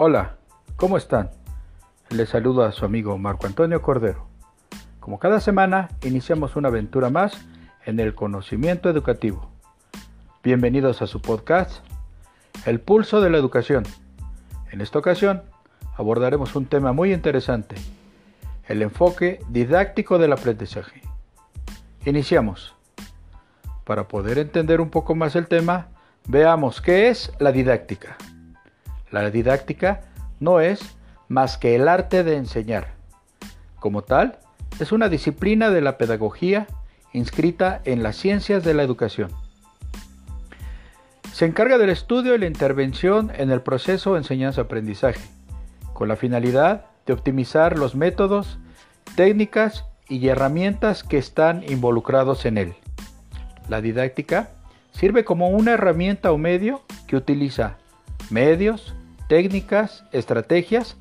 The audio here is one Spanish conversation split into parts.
Hola, ¿cómo están? Les saludo a su amigo Marco Antonio Cordero. Como cada semana, iniciamos una aventura más en el conocimiento educativo. Bienvenidos a su podcast, El Pulso de la Educación. En esta ocasión, abordaremos un tema muy interesante, el enfoque didáctico del aprendizaje. Iniciamos. Para poder entender un poco más el tema, veamos qué es la didáctica. La didáctica no es más que el arte de enseñar. Como tal, es una disciplina de la pedagogía inscrita en las ciencias de la educación. Se encarga del estudio y la intervención en el proceso enseñanza-aprendizaje, con la finalidad de optimizar los métodos, técnicas y herramientas que están involucrados en él. La didáctica sirve como una herramienta o medio que utiliza medios, técnicas, estrategias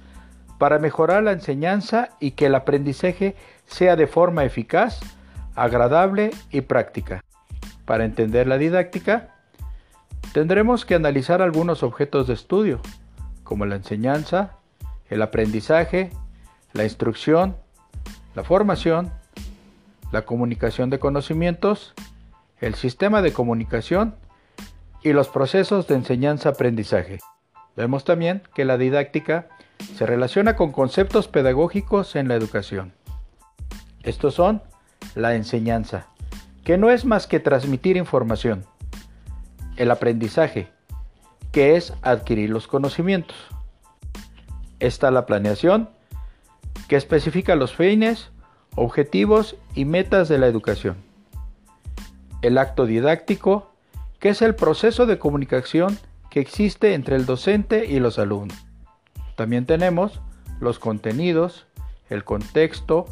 para mejorar la enseñanza y que el aprendizaje sea de forma eficaz, agradable y práctica. Para entender la didáctica, tendremos que analizar algunos objetos de estudio, como la enseñanza, el aprendizaje, la instrucción, la formación, la comunicación de conocimientos, el sistema de comunicación y los procesos de enseñanza-aprendizaje. Vemos también que la didáctica se relaciona con conceptos pedagógicos en la educación. Estos son la enseñanza, que no es más que transmitir información, el aprendizaje, que es adquirir los conocimientos. Está la planeación, que especifica los fines, objetivos y metas de la educación. El acto didáctico, que es el proceso de comunicación que existe entre el docente y los alumnos. También tenemos los contenidos, el contexto,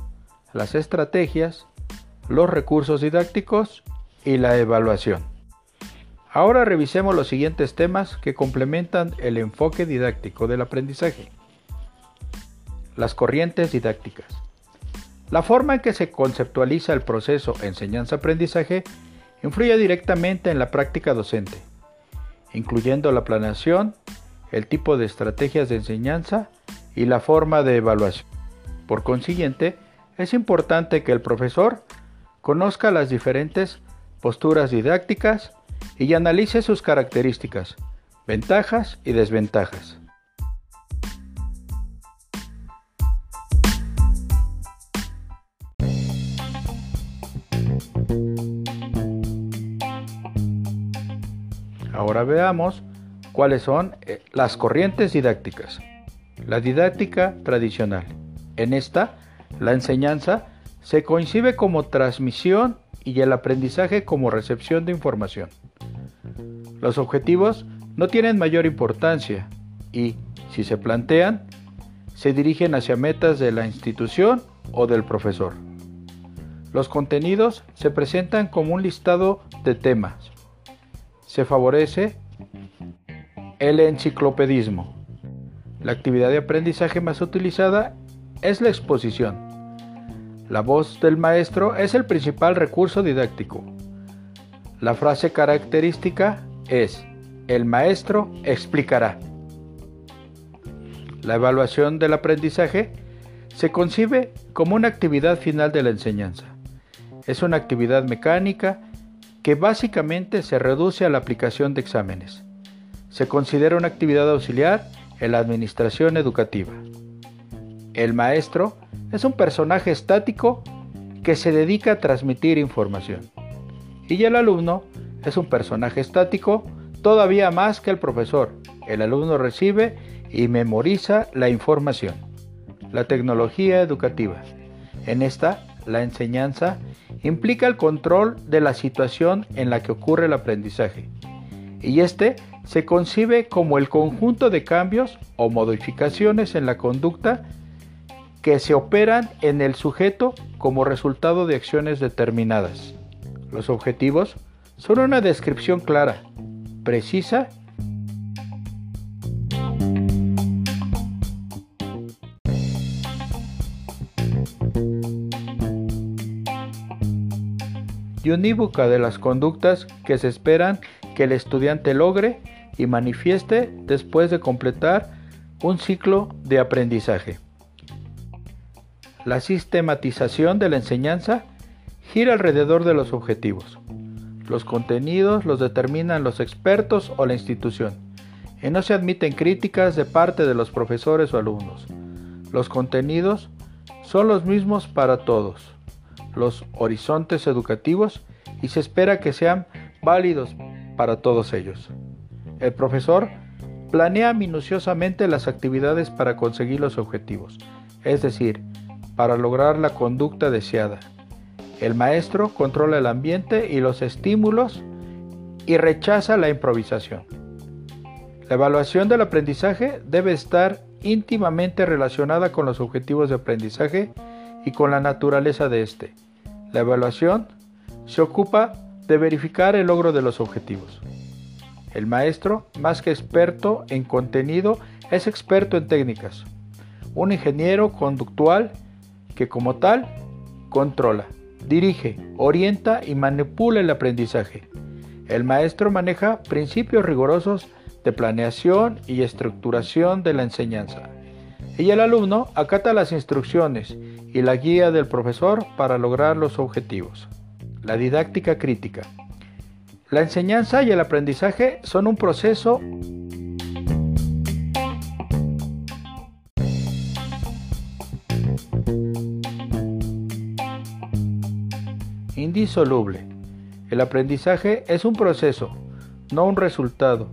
las estrategias, los recursos didácticos y la evaluación. Ahora revisemos los siguientes temas que complementan el enfoque didáctico del aprendizaje. Las corrientes didácticas. La forma en que se conceptualiza el proceso enseñanza-aprendizaje influye directamente en la práctica docente incluyendo la planeación, el tipo de estrategias de enseñanza y la forma de evaluación. Por consiguiente, es importante que el profesor conozca las diferentes posturas didácticas y analice sus características, ventajas y desventajas. Ahora veamos cuáles son eh, las corrientes didácticas. La didáctica tradicional. En esta, la enseñanza se concibe como transmisión y el aprendizaje como recepción de información. Los objetivos no tienen mayor importancia y, si se plantean, se dirigen hacia metas de la institución o del profesor. Los contenidos se presentan como un listado de temas, se favorece el enciclopedismo. La actividad de aprendizaje más utilizada es la exposición. La voz del maestro es el principal recurso didáctico. La frase característica es, el maestro explicará. La evaluación del aprendizaje se concibe como una actividad final de la enseñanza. Es una actividad mecánica que básicamente se reduce a la aplicación de exámenes. Se considera una actividad auxiliar en la administración educativa. El maestro es un personaje estático que se dedica a transmitir información. Y el alumno es un personaje estático todavía más que el profesor. El alumno recibe y memoriza la información. La tecnología educativa. En esta, la enseñanza implica el control de la situación en la que ocurre el aprendizaje, y este se concibe como el conjunto de cambios o modificaciones en la conducta que se operan en el sujeto como resultado de acciones determinadas. Los objetivos son una descripción clara, precisa y unívoca de las conductas que se esperan que el estudiante logre y manifieste después de completar un ciclo de aprendizaje. La sistematización de la enseñanza gira alrededor de los objetivos. Los contenidos los determinan los expertos o la institución y no se admiten críticas de parte de los profesores o alumnos. Los contenidos son los mismos para todos, los horizontes educativos y se espera que sean válidos para todos ellos. El profesor planea minuciosamente las actividades para conseguir los objetivos, es decir, para lograr la conducta deseada. El maestro controla el ambiente y los estímulos y rechaza la improvisación. La evaluación del aprendizaje debe estar íntimamente relacionada con los objetivos de aprendizaje y con la naturaleza de éste. La evaluación se ocupa de verificar el logro de los objetivos. El maestro, más que experto en contenido, es experto en técnicas. Un ingeniero conductual que como tal controla, dirige, orienta y manipula el aprendizaje. El maestro maneja principios rigurosos de planeación y estructuración de la enseñanza. Y el alumno acata las instrucciones y la guía del profesor para lograr los objetivos. La didáctica crítica. La enseñanza y el aprendizaje son un proceso indisoluble. El aprendizaje es un proceso, no un resultado,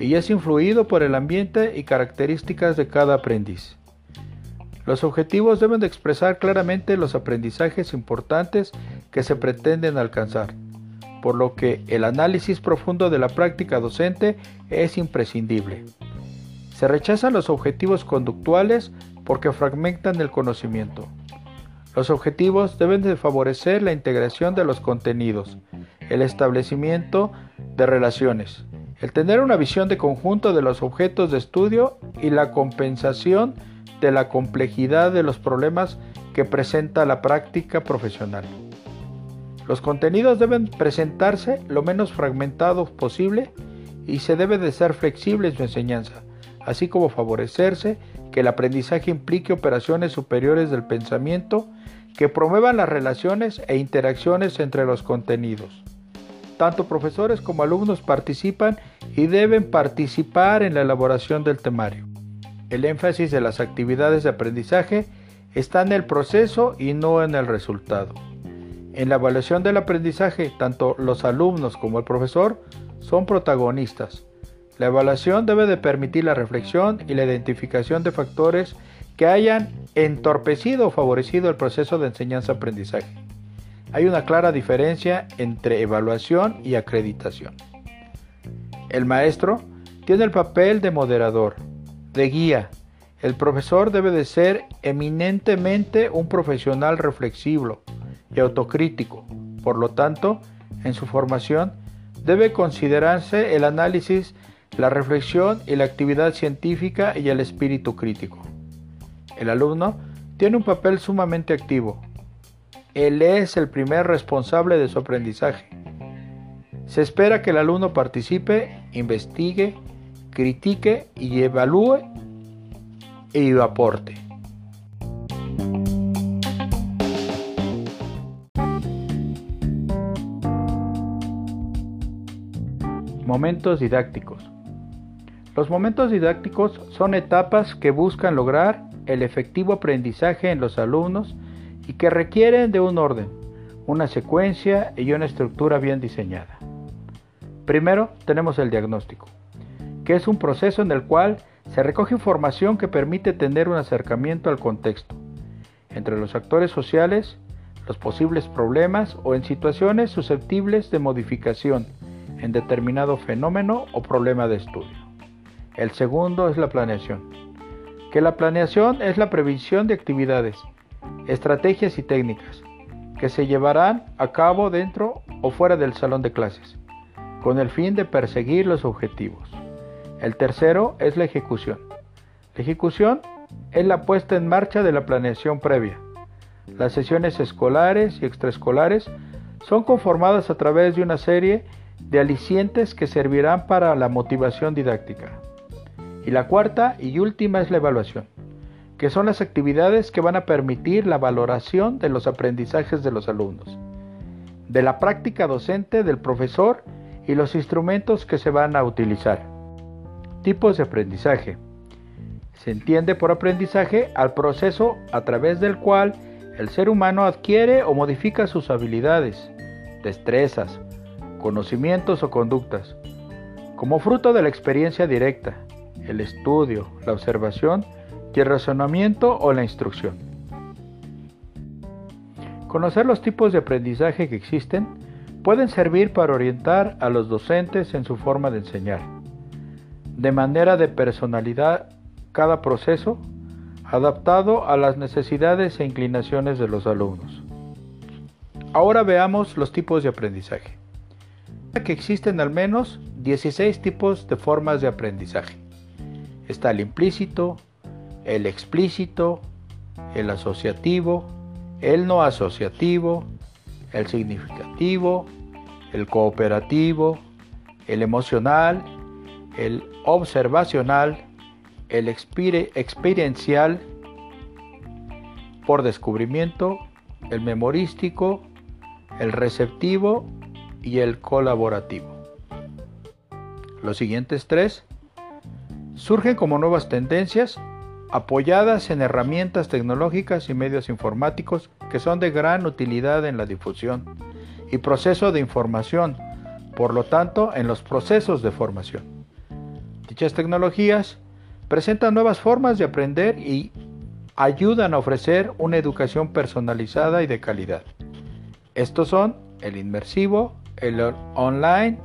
y es influido por el ambiente y características de cada aprendiz. Los objetivos deben de expresar claramente los aprendizajes importantes que se pretenden alcanzar, por lo que el análisis profundo de la práctica docente es imprescindible. Se rechazan los objetivos conductuales porque fragmentan el conocimiento. Los objetivos deben de favorecer la integración de los contenidos, el establecimiento de relaciones, el tener una visión de conjunto de los objetos de estudio y la compensación de la complejidad de los problemas que presenta la práctica profesional. Los contenidos deben presentarse lo menos fragmentados posible y se debe de ser flexible en su enseñanza, así como favorecerse que el aprendizaje implique operaciones superiores del pensamiento que promuevan las relaciones e interacciones entre los contenidos. Tanto profesores como alumnos participan y deben participar en la elaboración del temario. El énfasis de las actividades de aprendizaje está en el proceso y no en el resultado. En la evaluación del aprendizaje, tanto los alumnos como el profesor son protagonistas. La evaluación debe de permitir la reflexión y la identificación de factores que hayan entorpecido o favorecido el proceso de enseñanza-aprendizaje. Hay una clara diferencia entre evaluación y acreditación. El maestro tiene el papel de moderador, de guía. El profesor debe de ser eminentemente un profesional reflexivo y autocrítico. Por lo tanto, en su formación debe considerarse el análisis, la reflexión y la actividad científica y el espíritu crítico. El alumno tiene un papel sumamente activo. Él es el primer responsable de su aprendizaje. Se espera que el alumno participe, investigue, critique y evalúe y aporte. Momentos didácticos. Los momentos didácticos son etapas que buscan lograr el efectivo aprendizaje en los alumnos y que requieren de un orden, una secuencia y una estructura bien diseñada. Primero tenemos el diagnóstico, que es un proceso en el cual se recoge información que permite tener un acercamiento al contexto, entre los actores sociales, los posibles problemas o en situaciones susceptibles de modificación en determinado fenómeno o problema de estudio. El segundo es la planeación que la planeación es la previsión de actividades, estrategias y técnicas que se llevarán a cabo dentro o fuera del salón de clases, con el fin de perseguir los objetivos. El tercero es la ejecución. La ejecución es la puesta en marcha de la planeación previa. Las sesiones escolares y extraescolares son conformadas a través de una serie de alicientes que servirán para la motivación didáctica. Y la cuarta y última es la evaluación, que son las actividades que van a permitir la valoración de los aprendizajes de los alumnos, de la práctica docente del profesor y los instrumentos que se van a utilizar. Tipos de aprendizaje. Se entiende por aprendizaje al proceso a través del cual el ser humano adquiere o modifica sus habilidades, destrezas, conocimientos o conductas, como fruto de la experiencia directa, el estudio, la observación y el razonamiento o la instrucción. Conocer los tipos de aprendizaje que existen pueden servir para orientar a los docentes en su forma de enseñar, de manera de personalidad cada proceso adaptado a las necesidades e inclinaciones de los alumnos. Ahora veamos los tipos de aprendizaje. Que existen al menos 16 tipos de formas de aprendizaje. Está el implícito, el explícito, el asociativo, el no asociativo, el significativo, el cooperativo, el emocional, el observacional, el experiencial por descubrimiento, el memorístico, el receptivo y el colaborativo. Los siguientes tres surgen como nuevas tendencias apoyadas en herramientas tecnológicas y medios informáticos que son de gran utilidad en la difusión y proceso de información, por lo tanto en los procesos de formación. Dichas tecnologías presentan nuevas formas de aprender y ayudan a ofrecer una educación personalizada y de calidad. Estos son el inmersivo, el online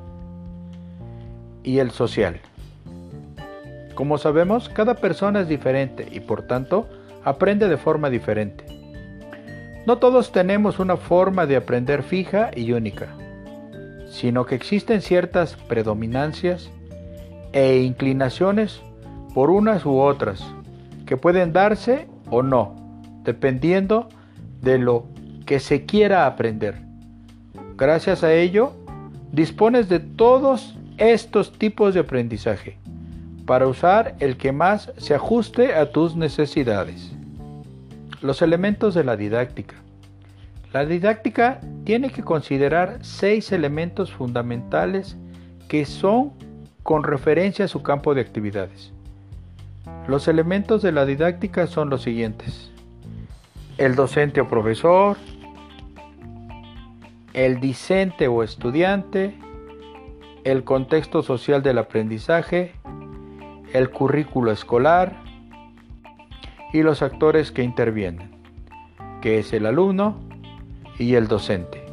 y el social. Como sabemos, cada persona es diferente y por tanto aprende de forma diferente. No todos tenemos una forma de aprender fija y única, sino que existen ciertas predominancias e inclinaciones por unas u otras, que pueden darse o no, dependiendo de lo que se quiera aprender. Gracias a ello, dispones de todos estos tipos de aprendizaje para usar el que más se ajuste a tus necesidades. Los elementos de la didáctica. La didáctica tiene que considerar seis elementos fundamentales que son con referencia a su campo de actividades. Los elementos de la didáctica son los siguientes. El docente o profesor, el discente o estudiante, el contexto social del aprendizaje, el currículo escolar y los actores que intervienen, que es el alumno y el docente.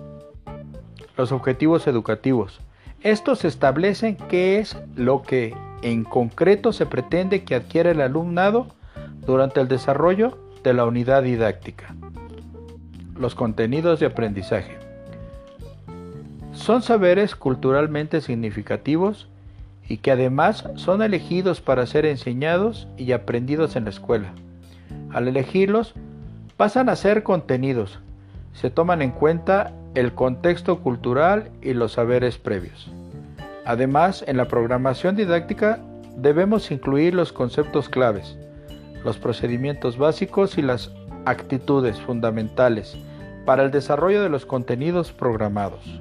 Los objetivos educativos. Estos establecen qué es lo que en concreto se pretende que adquiera el alumnado durante el desarrollo de la unidad didáctica. Los contenidos de aprendizaje. Son saberes culturalmente significativos y que además son elegidos para ser enseñados y aprendidos en la escuela. Al elegirlos, pasan a ser contenidos. Se toman en cuenta el contexto cultural y los saberes previos. Además, en la programación didáctica debemos incluir los conceptos claves, los procedimientos básicos y las actitudes fundamentales para el desarrollo de los contenidos programados.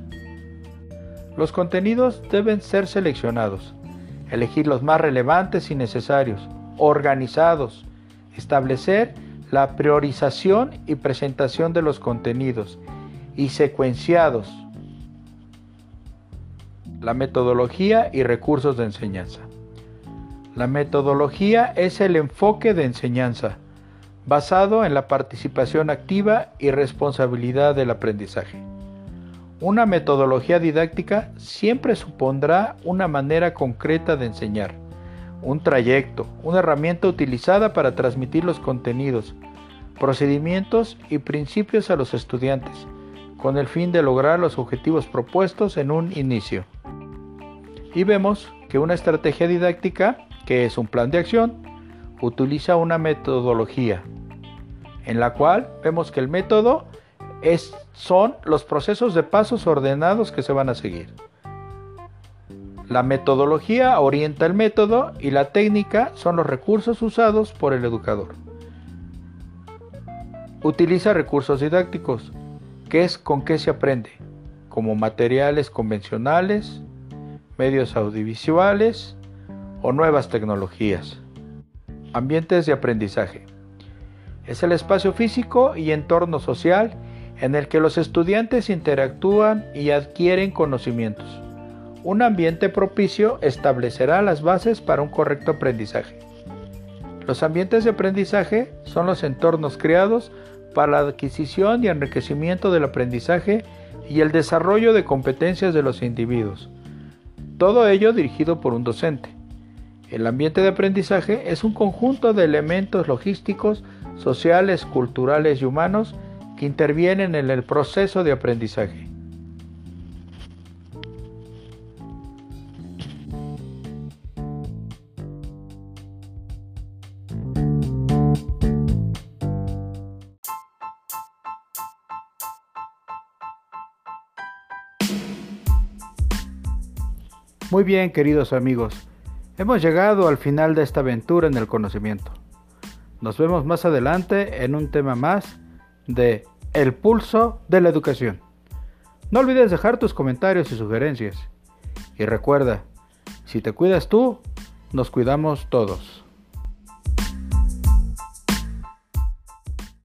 Los contenidos deben ser seleccionados, elegir los más relevantes y necesarios, organizados, establecer la priorización y presentación de los contenidos y secuenciados la metodología y recursos de enseñanza. La metodología es el enfoque de enseñanza basado en la participación activa y responsabilidad del aprendizaje. Una metodología didáctica siempre supondrá una manera concreta de enseñar, un trayecto, una herramienta utilizada para transmitir los contenidos, procedimientos y principios a los estudiantes, con el fin de lograr los objetivos propuestos en un inicio. Y vemos que una estrategia didáctica, que es un plan de acción, utiliza una metodología, en la cual vemos que el método son los procesos de pasos ordenados que se van a seguir. La metodología orienta el método y la técnica son los recursos usados por el educador. Utiliza recursos didácticos, que es con qué se aprende, como materiales convencionales, medios audiovisuales o nuevas tecnologías. Ambientes de aprendizaje. Es el espacio físico y entorno social en el que los estudiantes interactúan y adquieren conocimientos. Un ambiente propicio establecerá las bases para un correcto aprendizaje. Los ambientes de aprendizaje son los entornos creados para la adquisición y enriquecimiento del aprendizaje y el desarrollo de competencias de los individuos. Todo ello dirigido por un docente. El ambiente de aprendizaje es un conjunto de elementos logísticos, sociales, culturales y humanos que intervienen en el proceso de aprendizaje. Muy bien, queridos amigos, hemos llegado al final de esta aventura en el conocimiento. Nos vemos más adelante en un tema más de El pulso de la educación. No olvides dejar tus comentarios y sugerencias. Y recuerda, si te cuidas tú, nos cuidamos todos.